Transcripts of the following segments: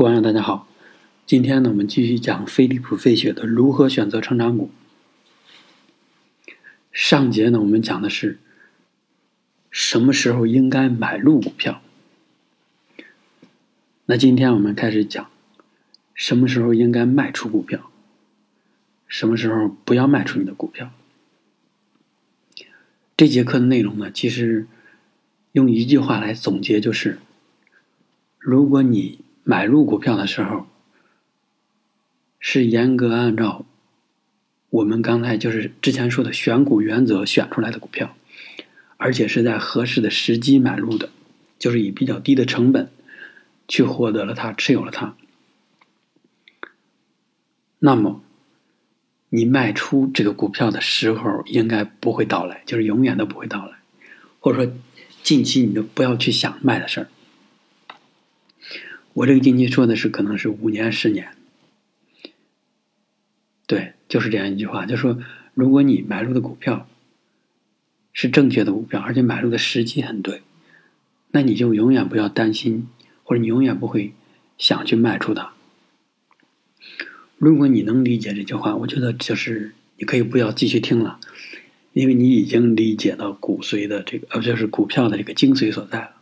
各位大家好，今天呢我们继续讲菲利普·费雪的如何选择成长股。上节呢我们讲的是什么时候应该买入股票，那今天我们开始讲什么时候应该卖出股票，什么时候不要卖出你的股票。这节课的内容呢，其实用一句话来总结就是：如果你买入股票的时候，是严格按照我们刚才就是之前说的选股原则选出来的股票，而且是在合适的时机买入的，就是以比较低的成本去获得了它，持有了它。那么。你卖出这个股票的时候，应该不会到来，就是永远都不会到来，或者说近期你就不要去想卖的事儿。我这个近期说的是可能是五年、十年，对，就是这样一句话，就说，如果你买入的股票是正确的股票，而且买入的时机很对，那你就永远不要担心，或者你永远不会想去卖出它。如果你能理解这句话，我觉得就是你可以不要继续听了，因为你已经理解到骨髓的这个，呃，就是股票的这个精髓所在了。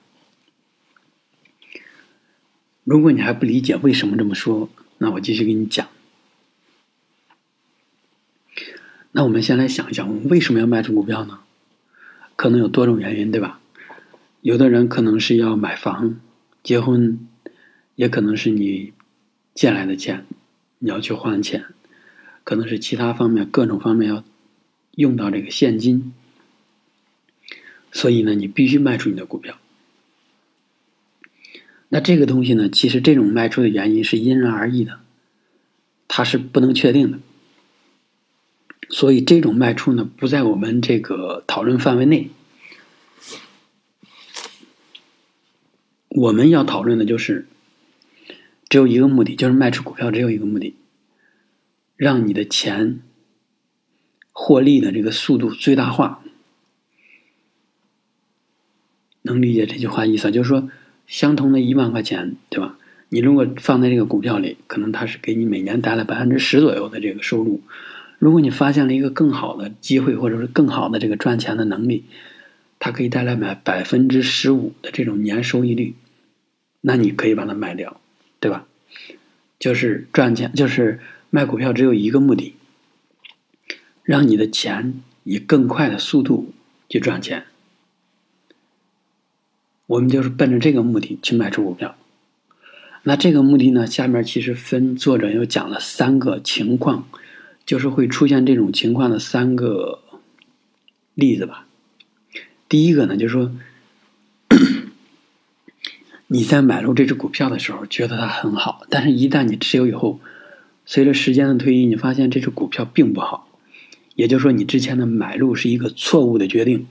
如果你还不理解为什么这么说，那我继续给你讲。那我们先来想一想，我们为什么要卖出股票呢？可能有多种原因，对吧？有的人可能是要买房、结婚，也可能是你借来的钱。你要去还钱，可能是其他方面各种方面要用到这个现金，所以呢，你必须卖出你的股票。那这个东西呢，其实这种卖出的原因是因人而异的，它是不能确定的，所以这种卖出呢，不在我们这个讨论范围内。我们要讨论的就是。只有一个目的，就是卖出股票，只有一个目的，让你的钱获利的这个速度最大化。能理解这句话意思？就是说，相同的一万块钱，对吧？你如果放在这个股票里，可能它是给你每年带来百分之十左右的这个收入。如果你发现了一个更好的机会，或者是更好的这个赚钱的能力，它可以带来百百分之十五的这种年收益率，那你可以把它卖掉。对吧？就是赚钱，就是卖股票，只有一个目的，让你的钱以更快的速度去赚钱。我们就是奔着这个目的去卖出股票。那这个目的呢？下面其实分作者又讲了三个情况，就是会出现这种情况的三个例子吧。第一个呢，就是说。你在买入这只股票的时候，觉得它很好，但是一旦你持有以后，随着时间的推移，你发现这只股票并不好，也就是说，你之前的买入是一个错误的决定。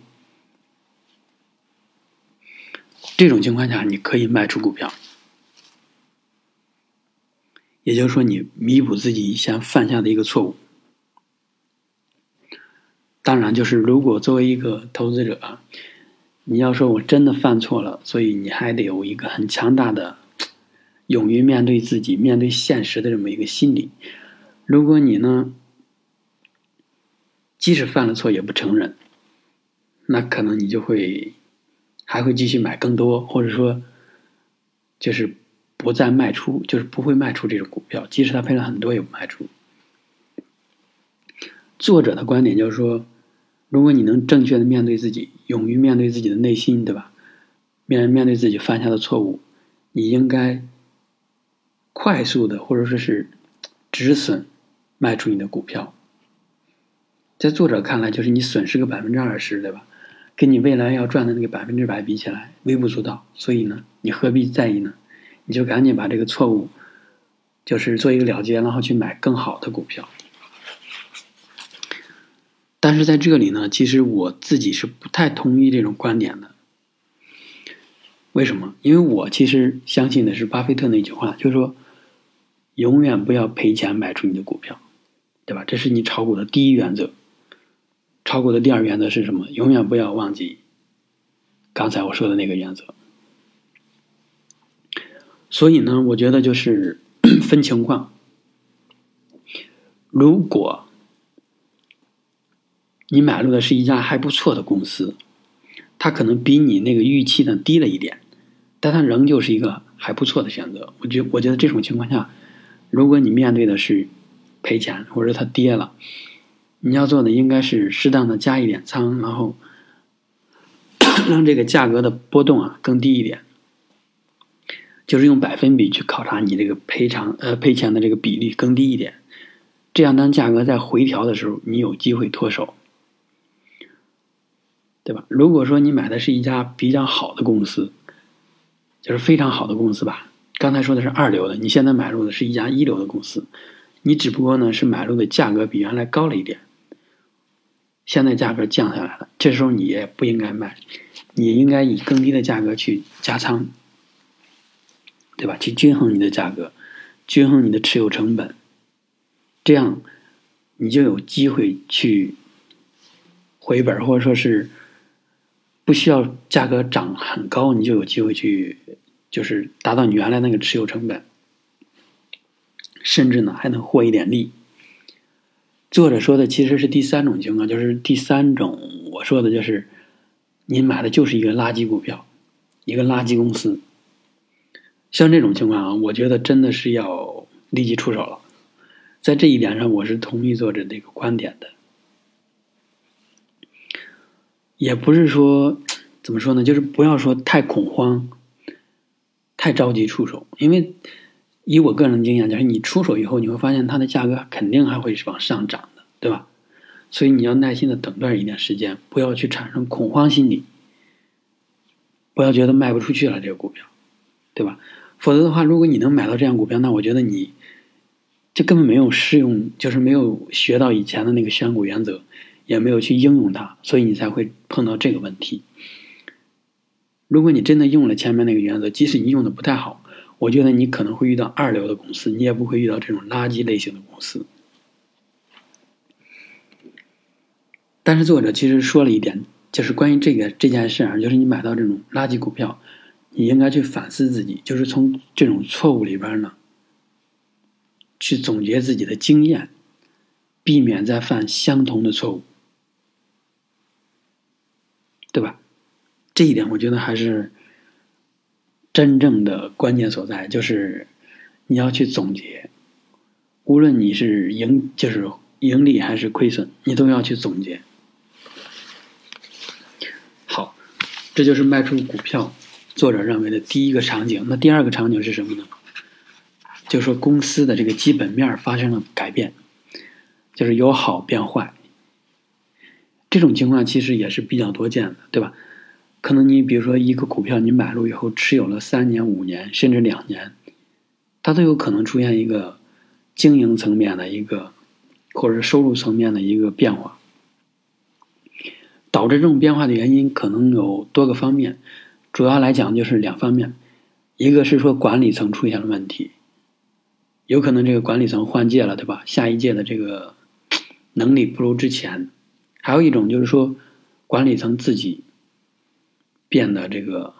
这种情况下，你可以卖出股票，也就是说，你弥补自己以前犯下的一个错误。当然，就是如果作为一个投资者。你要说我真的犯错了，所以你还得有一个很强大的、勇于面对自己、面对现实的这么一个心理。如果你呢，即使犯了错也不承认，那可能你就会还会继续买更多，或者说就是不再卖出，就是不会卖出这种股票，即使他赔了很多也不卖出。作者的观点就是说。如果你能正确的面对自己，勇于面对自己的内心，对吧？面面对自己犯下的错误，你应该快速的或者说是止损卖出你的股票。在作者看来，就是你损失个百分之二十，对吧？跟你未来要赚的那个百分之百比起来，微不足道。所以呢，你何必在意呢？你就赶紧把这个错误就是做一个了结，然后去买更好的股票。但是在这里呢，其实我自己是不太同意这种观点的。为什么？因为我其实相信的是巴菲特那句话，就是说，永远不要赔钱买出你的股票，对吧？这是你炒股的第一原则。炒股的第二原则是什么？永远不要忘记刚才我说的那个原则。所以呢，我觉得就是 分情况。如果你买入的是一家还不错的公司，它可能比你那个预期的低了一点，但它仍旧是一个还不错的选择。我觉我觉得这种情况下，如果你面对的是赔钱或者它跌了，你要做的应该是适当的加一点仓，然后 让这个价格的波动啊更低一点，就是用百分比去考察你这个赔偿呃赔钱的这个比例更低一点，这样当价格在回调的时候，你有机会脱手。对吧？如果说你买的是一家比较好的公司，就是非常好的公司吧。刚才说的是二流的，你现在买入的是一家一流的公司，你只不过呢是买入的价格比原来高了一点，现在价格降下来了，这时候你也不应该卖，你应该以更低的价格去加仓，对吧？去均衡你的价格，均衡你的持有成本，这样你就有机会去回本，或者说是。不需要价格涨很高，你就有机会去，就是达到你原来那个持有成本，甚至呢还能获一点利。作者说的其实是第三种情况，就是第三种我说的就是，您买的就是一个垃圾股票，一个垃圾公司。像这种情况啊，我觉得真的是要立即出手了。在这一点上，我是同意作者这个观点的。也不是说怎么说呢，就是不要说太恐慌，太着急出手，因为以我个人经验，就是你出手以后，你会发现它的价格肯定还会是往上涨的，对吧？所以你要耐心的等段一点时间，不要去产生恐慌心理，不要觉得卖不出去了这个股票，对吧？否则的话，如果你能买到这样股票，那我觉得你就根本没有适用，就是没有学到以前的那个选股原则。也没有去应用它，所以你才会碰到这个问题。如果你真的用了前面那个原则，即使你用的不太好，我觉得你可能会遇到二流的公司，你也不会遇到这种垃圾类型的公司。但是作者其实说了一点，就是关于这个这件事啊，就是你买到这种垃圾股票，你应该去反思自己，就是从这种错误里边呢，去总结自己的经验，避免再犯相同的错误。对吧？这一点我觉得还是真正的关键所在，就是你要去总结，无论你是盈就是盈利还是亏损，你都要去总结。好，这就是卖出股票作者认为的第一个场景。那第二个场景是什么呢？就说公司的这个基本面发生了改变，就是由好变坏。这种情况其实也是比较多见的，对吧？可能你比如说一个股票，你买入以后持有了三年、五年，甚至两年，它都有可能出现一个经营层面的一个，或者收入层面的一个变化。导致这种变化的原因可能有多个方面，主要来讲就是两方面，一个是说管理层出现了问题，有可能这个管理层换届了，对吧？下一届的这个能力不如之前。还有一种就是说，管理层自己变得这个，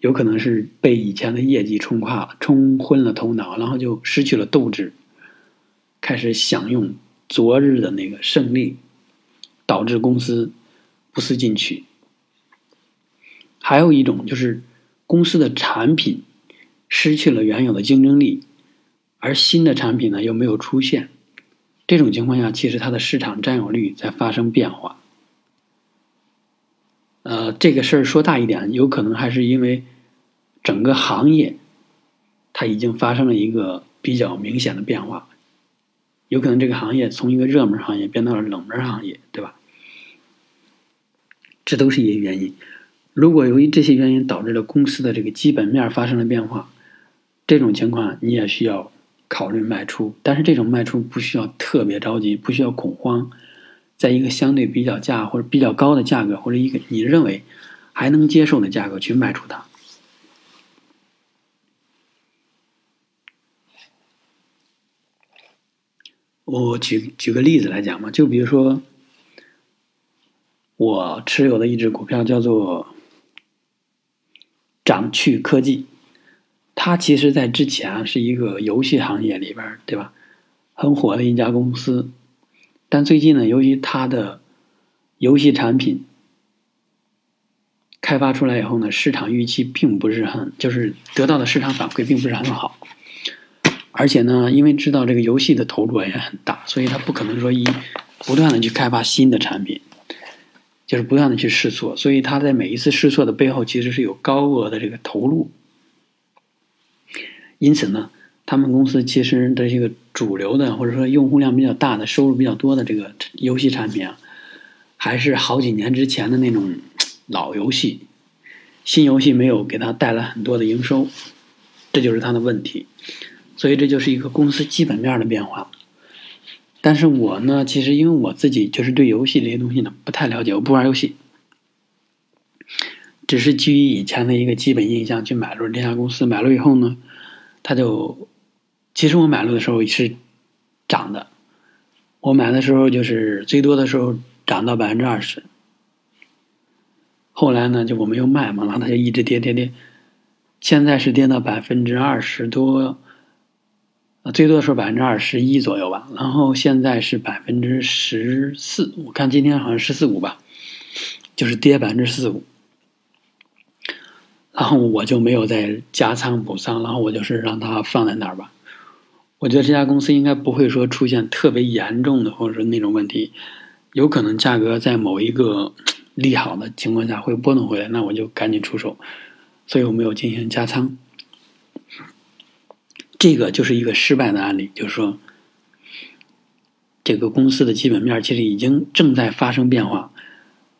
有可能是被以前的业绩冲垮、冲昏了头脑，然后就失去了斗志，开始享用昨日的那个胜利，导致公司不思进取。还有一种就是公司的产品失去了原有的竞争力，而新的产品呢又没有出现。这种情况下，其实它的市场占有率在发生变化。呃，这个事儿说大一点，有可能还是因为整个行业它已经发生了一个比较明显的变化，有可能这个行业从一个热门行业变到了冷门行业，对吧？这都是一些原因。如果由于这些原因导致了公司的这个基本面发生了变化，这种情况你也需要。考虑卖出，但是这种卖出不需要特别着急，不需要恐慌，在一个相对比较价或者比较高的价格，或者一个你认为还能接受的价格去卖出它。我举举个例子来讲嘛，就比如说我持有的一只股票叫做掌趣科技，它其实在之前是一个游戏行业里边，对吧？很火的一家公司，但最近呢，由于它的游戏产品开发出来以后呢，市场预期并不是很，就是得到的市场反馈并不是很好。而且呢，因为知道这个游戏的投入也很大，所以他不可能说一不断的去开发新的产品，就是不断的去试错。所以他在每一次试错的背后，其实是有高额的这个投入。因此呢。他们公司其实的这个主流的，或者说用户量比较大的、收入比较多的这个游戏产品啊，还是好几年之前的那种老游戏，新游戏没有给他带来很多的营收，这就是他的问题。所以这就是一个公司基本面的变化。但是我呢，其实因为我自己就是对游戏这些东西呢不太了解，我不玩游戏，只是基于以前的一个基本印象去买入这家公司。买了以后呢，他就。其实我买入的时候是涨的，我买的时候就是最多的时候涨到百分之二十，后来呢就我们又卖嘛，然后它就一直跌跌跌，现在是跌到百分之二十多，最多的时候百分之二十一左右吧，然后现在是百分之十四，我看今天好像十四五吧，就是跌百分之四。五，然后我就没有再加仓补仓，然后我就是让它放在那儿吧。我觉得这家公司应该不会说出现特别严重的，或者说那种问题，有可能价格在某一个 利好的情况下会波动回来，那我就赶紧出手，所以我没有进行加仓。这个就是一个失败的案例，就是说，这个公司的基本面其实已经正在发生变化，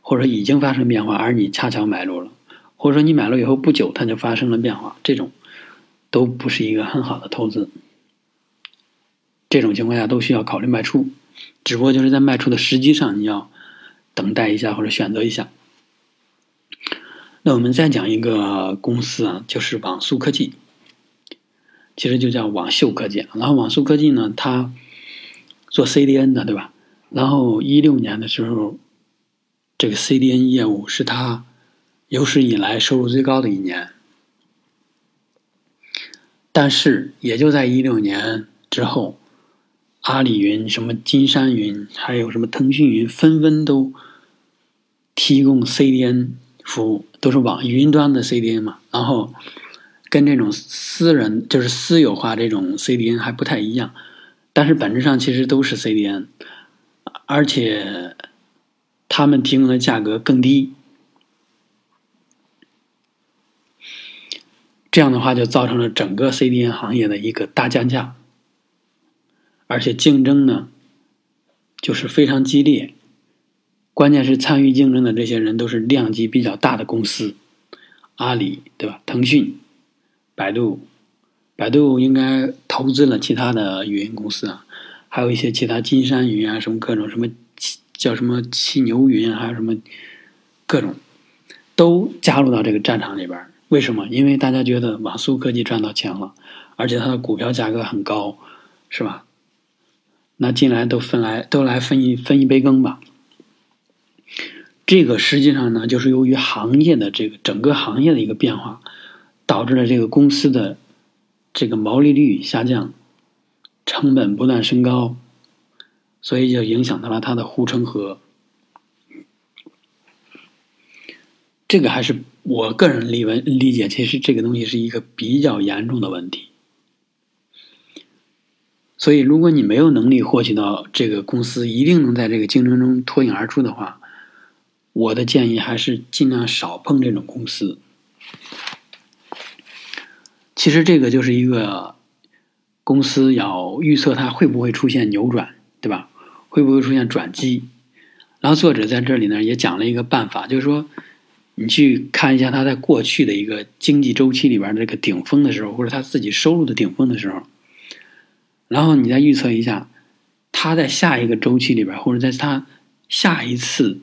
或者说已经发生变化，而你恰巧买入了，或者说你买了以后不久它就发生了变化，这种都不是一个很好的投资。这种情况下都需要考虑卖出，只不过就是在卖出的时机上，你要等待一下或者选择一下。那我们再讲一个公司啊，就是网速科技，其实就叫网秀科技。然后网速科技呢，它做 CDN 的，对吧？然后一六年的时候，这个 CDN 业务是它有史以来收入最高的一年。但是也就在一六年之后。阿里云、什么金山云，还有什么腾讯云，纷纷都提供 CDN 服务，都是网云端的 CDN 嘛。然后跟这种私人就是私有化这种 CDN 还不太一样，但是本质上其实都是 CDN，而且他们提供的价格更低。这样的话就造成了整个 CDN 行业的一个大降价。而且竞争呢，就是非常激烈。关键是参与竞争的这些人都是量级比较大的公司，阿里对吧？腾讯、百度，百度应该投资了其他的语音公司啊，还有一些其他金山云啊，什么各种什么叫什么汽牛云，还有什么各种都加入到这个战场里边。为什么？因为大家觉得网速科技赚到钱了，而且它的股票价格很高，是吧？那进来都分来都来分一分一杯羹吧。这个实际上呢，就是由于行业的这个整个行业的一个变化，导致了这个公司的这个毛利率下降，成本不断升高，所以就影响到了它的护城河。这个还是我个人理文理解，其实这个东西是一个比较严重的问题。所以，如果你没有能力获取到这个公司一定能在这个竞争中脱颖而出的话，我的建议还是尽量少碰这种公司。其实，这个就是一个公司要预测它会不会出现扭转，对吧？会不会出现转机？然后，作者在这里呢也讲了一个办法，就是说，你去看一下它在过去的一个经济周期里边这个顶峰的时候，或者它自己收入的顶峰的时候。然后你再预测一下，它在下一个周期里边，或者在它下一次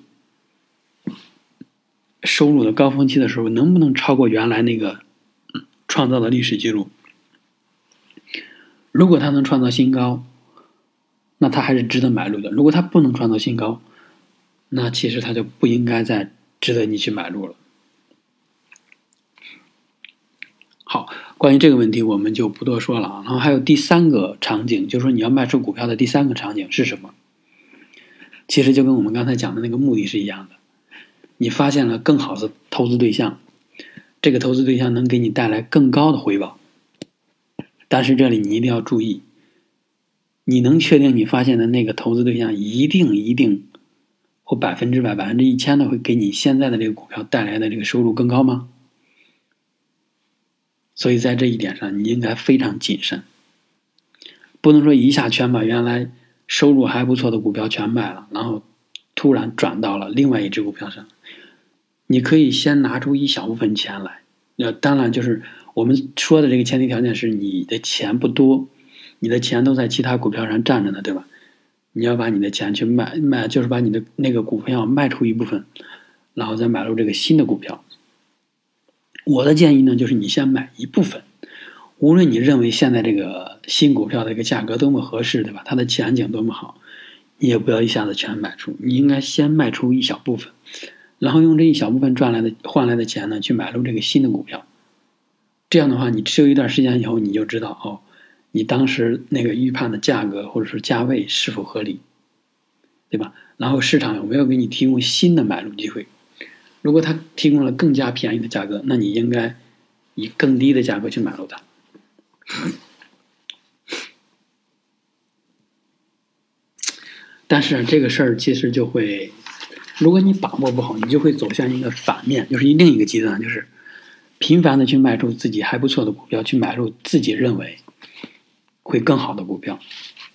收入的高峰期的时候，能不能超过原来那个创造的历史记录？如果它能创造新高，那它还是值得买入的；如果它不能创造新高，那其实它就不应该再值得你去买入了。好，关于这个问题，我们就不多说了啊。然后还有第三个场景，就是说你要卖出股票的第三个场景是什么？其实就跟我们刚才讲的那个目的是一样的。你发现了更好的投资对象，这个投资对象能给你带来更高的回报。但是这里你一定要注意，你能确定你发现的那个投资对象一定一定或百分之百、百分之一千的会给你现在的这个股票带来的这个收入更高吗？所以在这一点上，你应该非常谨慎，不能说一下全把原来收入还不错的股票全卖了，然后突然转到了另外一只股票上。你可以先拿出一小部分钱来，那当然就是我们说的这个前提条件是你的钱不多，你的钱都在其他股票上站着呢，对吧？你要把你的钱去卖卖，就是把你的那个股票卖出一部分，然后再买入这个新的股票。我的建议呢，就是你先买一部分，无论你认为现在这个新股票的一个价格多么合适，对吧？它的前景多么好，你也不要一下子全买出，你应该先卖出一小部分。然后用这一小部分赚来的换来的钱呢，去买入这个新的股票。这样的话，你持有一段时间以后，你就知道哦，你当时那个预判的价格或者是价位是否合理，对吧？然后市场有没有给你提供新的买入机会？如果他提供了更加便宜的价格，那你应该以更低的价格去买入它。但是这个事儿其实就会。如果你把握不好，你就会走向一个反面，就是另一个极端，就是频繁的去卖出自己还不错的股票，去买入自己认为会更好的股票，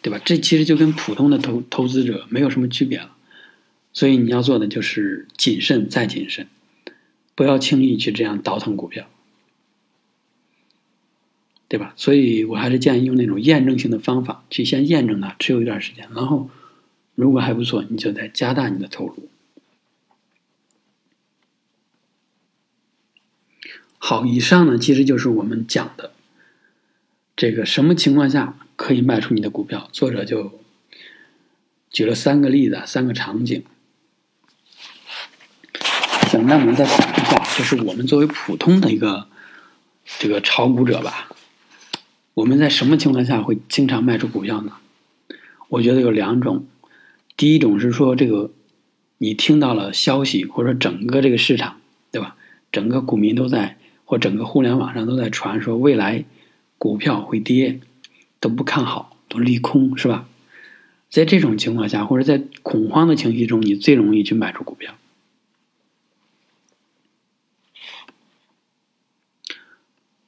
对吧？这其实就跟普通的投投资者没有什么区别了。所以你要做的就是谨慎再谨慎，不要轻易去这样倒腾股票，对吧？所以我还是建议用那种验证性的方法去先验证它，持有一段时间，然后如果还不错，你就再加大你的投入。好，以上呢其实就是我们讲的这个什么情况下可以卖出你的股票。作者就举了三个例子，三个场景。行，那我们再讲一下，就是我们作为普通的一个这个炒股者吧，我们在什么情况下会经常卖出股票呢？我觉得有两种。第一种是说，这个你听到了消息，或者整个这个市场，对吧？整个股民都在。或整个互联网上都在传说未来股票会跌，都不看好，都利空，是吧？在这种情况下，或者在恐慌的情绪中，你最容易去卖出股票。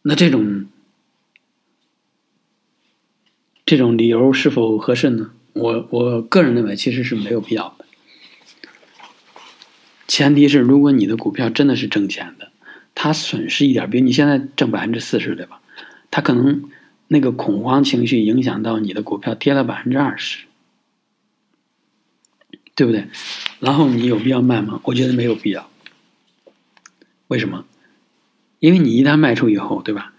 那这种这种理由是否合适呢？我我个人认为其实是没有必要的。前提是，如果你的股票真的是挣钱的。它损失一点，比如你现在挣百分之四十，对吧？它可能那个恐慌情绪影响到你的股票跌了百分之二十，对不对？然后你有必要卖吗？我觉得没有必要。为什么？因为你一旦卖出以后，对吧？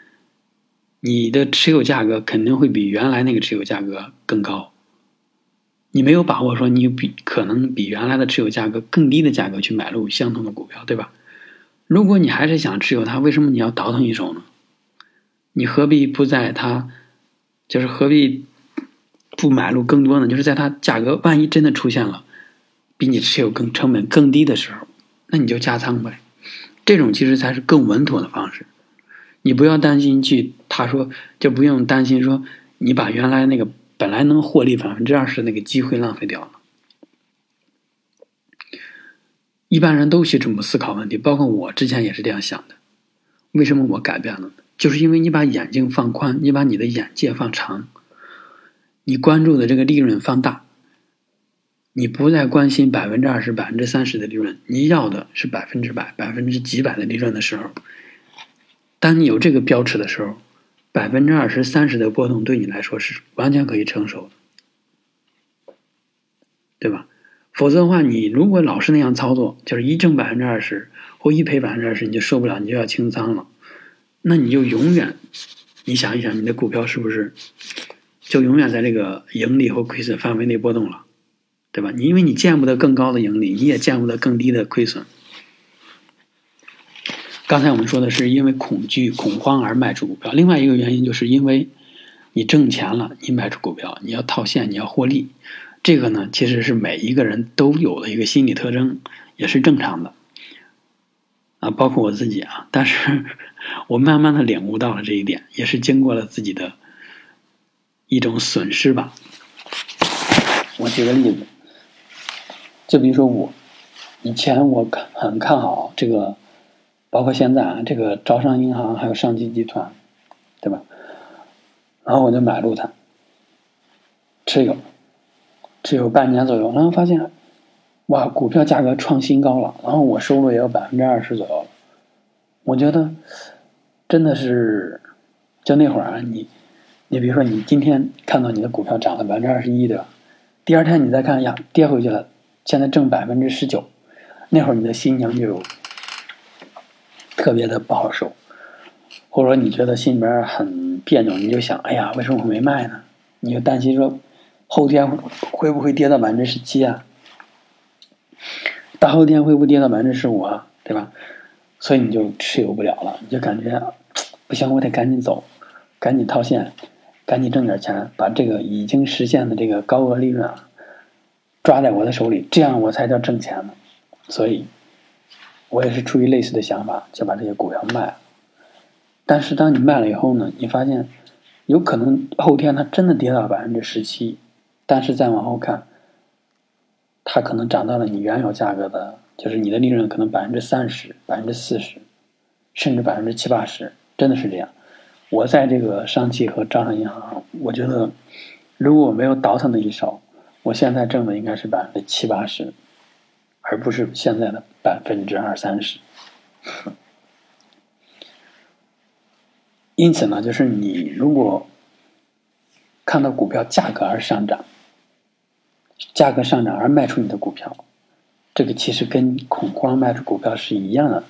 你的持有价格肯定会比原来那个持有价格更高。你没有把握说你比可能比原来的持有价格更低的价格去买入相同的股票，对吧？如果你还是想持有它，为什么你要倒腾一手呢？你何必不在它，就是何必不买入更多呢？就是在它价格万一真的出现了比你持有更成本更低的时候，那你就加仓呗。这种其实才是更稳妥的方式。你不要担心去，他说就不用担心说你把原来那个本来能获利百分之二十那个机会浪费掉了。一般人都去这么思考问题，包括我之前也是这样想的。为什么我改变了？就是因为你把眼睛放宽，你把你的眼界放长，你关注的这个利润放大，你不再关心百分之二十、百分之三十的利润，你要的是百分之百、百分之几百的利润的时候，当你有这个标尺的时候，百分之二十、三十的波动对你来说是完全可以承受的，对吧？否则的话，你如果老是那样操作，就是一挣百分之二十或一赔百分之二十，你就受不了，你就要清仓了。那你就永远，你想一想，你的股票是不是就永远在这个盈利或亏损范围内波动了，对吧？你因为你见不得更高的盈利，你也见不得更低的亏损。刚才我们说的是因为恐惧、恐慌而卖出股票，另外一个原因就是因为你挣钱了，你卖出股票，你要套现，你要获利。这个呢，其实是每一个人都有的一个心理特征，也是正常的啊，包括我自己啊。但是我慢慢的领悟到了这一点，也是经过了自己的一种损失吧。我举个例子，就比如说我以前我看很看好这个，包括现在啊，这个招商银行还有上汽集团，对吧？然后我就买入它，持有。只有半年左右，然后发现，哇，股票价格创新高了，然后我收入也有百分之二十左右。我觉得真的是，就那会儿啊，你，你比如说你今天看到你的股票涨了百分之二十一，对吧？第二天你再看呀，跌回去了，现在挣百分之十九，那会儿你的心情就特别的不好受，或者说你觉得心里边很别扭，你就想，哎呀，为什么我没卖呢？你就担心说。后天会不会跌到百分之十七啊？大后天会不会跌到百分之十五啊？对吧？所以你就持有不了了，你就感觉不行，我得赶紧走，赶紧套现，赶紧挣点钱，把这个已经实现的这个高额利润啊抓在我的手里，这样我才叫挣钱呢。所以，我也是出于类似的想法，就把这些股票卖了。但是当你卖了以后呢，你发现有可能后天它真的跌到百分之十七。但是再往后看，它可能涨到了你原有价格的，就是你的利润可能百分之三十、百分之四十，甚至百分之七八十，真的是这样。我在这个上汽和招商银行，我觉得如果我没有倒腾的一手，我现在挣的应该是百分之七八十，而不是现在的百分之二三十。因此呢，就是你如果看到股票价格而上涨，价格上涨而卖出你的股票，这个其实跟恐慌卖出股票是一样的，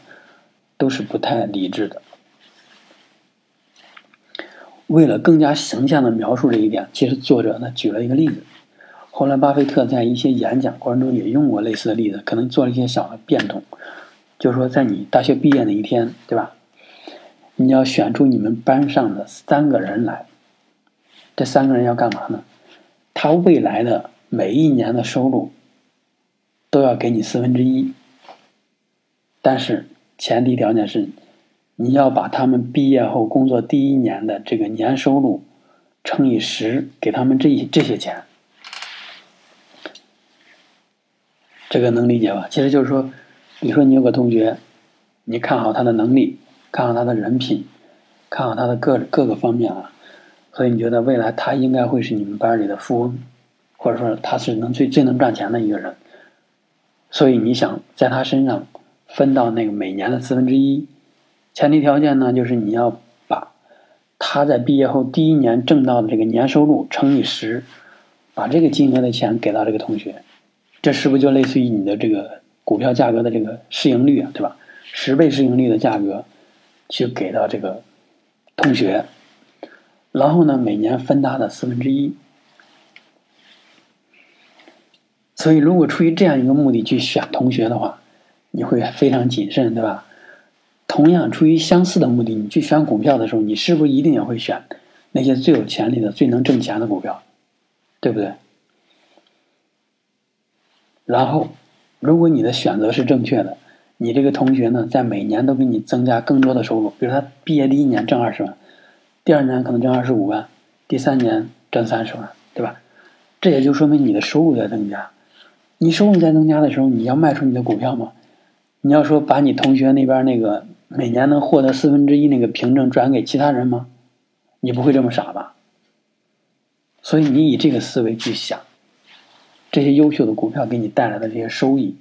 都是不太理智的。为了更加形象的描述这一点，其实作者呢举了一个例子。后来巴菲特在一些演讲过程中也用过类似的例子，可能做了一些小的变动。就是说，在你大学毕业那一天，对吧？你要选出你们班上的三个人来，这三个人要干嘛呢？他未来的。每一年的收入都要给你四分之一，但是前提条件是你要把他们毕业后工作第一年的这个年收入乘以十，给他们这这些钱。这个能理解吧？其实就是说，你说你有个同学，你看好他的能力，看好他的人品，看好他的各各个方面啊，所以你觉得未来他应该会是你们班里的富翁。或者说他是能最最能赚钱的一个人，所以你想在他身上分到那个每年的四分之一，前提条件呢就是你要把他在毕业后第一年挣到的这个年收入乘以十，把这个金额的钱给到这个同学，这是不是就类似于你的这个股票价格的这个市盈率啊，对吧？十倍市盈率的价格去给到这个同学，然后呢每年分他的四分之一。所以，如果出于这样一个目的去选同学的话，你会非常谨慎，对吧？同样，出于相似的目的，你去选股票的时候，你是不是一定也会选那些最有潜力的、最能挣钱的股票，对不对？然后，如果你的选择是正确的，你这个同学呢，在每年都给你增加更多的收入，比如他毕业第一年挣二十万，第二年可能挣二十五万，第三年挣三十万，对吧？这也就说明你的收入在增加。你收入在增加的时候，你要卖出你的股票吗？你要说把你同学那边那个每年能获得四分之一那个凭证转给其他人吗？你不会这么傻吧？所以你以这个思维去想，这些优秀的股票给你带来的这些收益，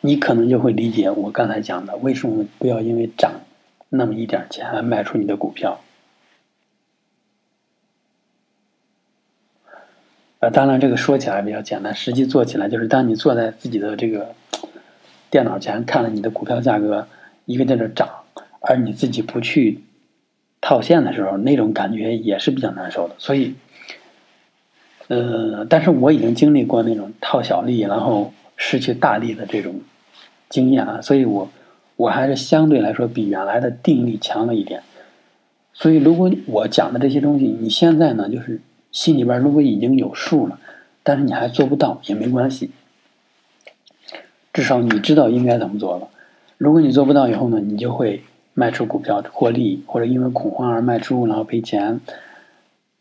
你可能就会理解我刚才讲的，为什么不要因为涨那么一点钱而卖出你的股票。当然，这个说起来比较简单，实际做起来就是当你坐在自己的这个电脑前，看了你的股票价格一个劲的涨，而你自己不去套现的时候，那种感觉也是比较难受的。所以，呃，但是我已经经历过那种套小利，然后失去大利的这种经验啊，所以我我还是相对来说比原来的定力强了一点。所以，如果我讲的这些东西，你现在呢，就是心里边如果已经有数了，但是你还做不到也没关系，至少你知道应该怎么做了。如果你做不到以后呢，你就会卖出股票获利，或者因为恐慌而卖出然后赔钱。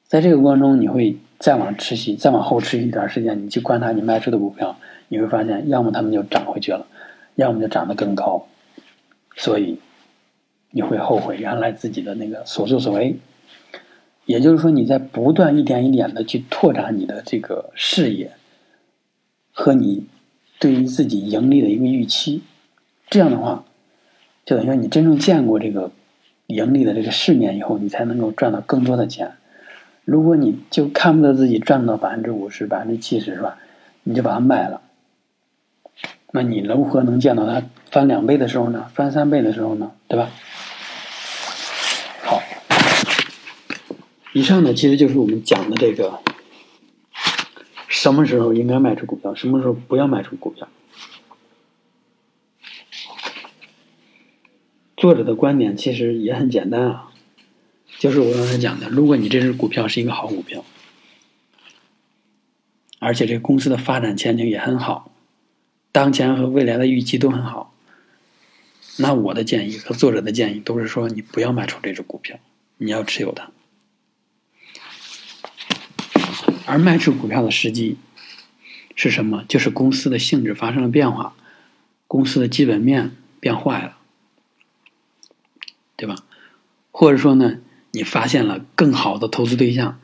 在这个过程中，你会再往持续、再往后持续一段时间，你去观察你卖出的股票，你会发现，要么他们就涨回去了，要么就涨得更高，所以。你会后悔原来自己的那个所作所为，也就是说，你在不断一点一点的去拓展你的这个视野和你对于自己盈利的一个预期，这样的话，就等于说你真正见过这个盈利的这个世面以后，你才能够赚到更多的钱。如果你就看不到自己赚到百分之五十、百分之七十，是吧？你就把它卖了，那你如何能见到它翻两倍的时候呢？翻三倍的时候呢？对吧？好以上呢，其实就是我们讲的这个，什么时候应该卖出股票，什么时候不要卖出股票。作者的观点其实也很简单啊，就是我刚才讲的，如果你这只股票是一个好股票，而且这个公司的发展前景也很好，当前和未来的预期都很好，那我的建议和作者的建议都是说，你不要卖出这只股票，你要持有它。而卖出股票的时机是什么？就是公司的性质发生了变化，公司的基本面变坏了，对吧？或者说呢，你发现了更好的投资对象，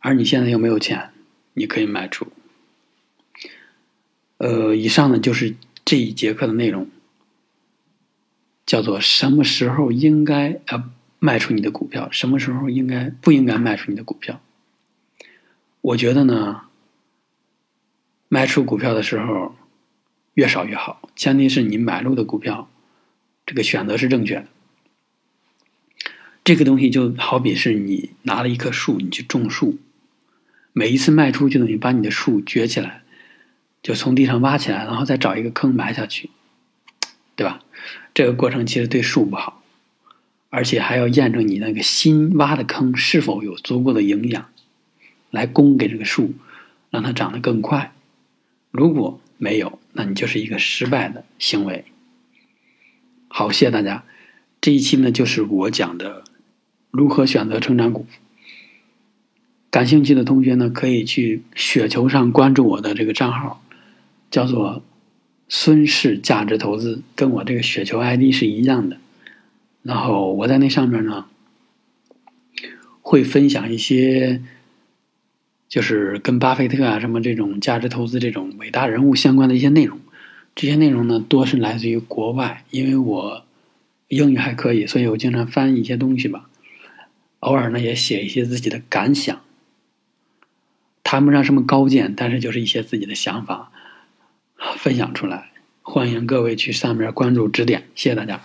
而你现在又没有钱，你可以卖出。呃，以上呢就是这一节课的内容，叫做什么时候应该呃卖出你的股票，什么时候应该不应该卖出你的股票。我觉得呢，卖出股票的时候越少越好，前提是你买入的股票这个选择是正确的。这个东西就好比是你拿了一棵树，你去种树，每一次卖出就等于把你的树撅起来，就从地上挖起来，然后再找一个坑埋下去，对吧？这个过程其实对树不好，而且还要验证你那个新挖的坑是否有足够的营养。来供给这个树，让它长得更快。如果没有，那你就是一个失败的行为。好，谢谢大家。这一期呢，就是我讲的如何选择成长股。感兴趣的同学呢，可以去雪球上关注我的这个账号，叫做“孙氏价值投资”，跟我这个雪球 ID 是一样的。然后我在那上面呢，会分享一些。就是跟巴菲特啊什么这种价值投资这种伟大人物相关的一些内容，这些内容呢多是来自于国外，因为我英语还可以，所以我经常翻译一些东西吧，偶尔呢也写一些自己的感想，谈不上什么高见，但是就是一些自己的想法分享出来，欢迎各位去上面关注指点，谢谢大家。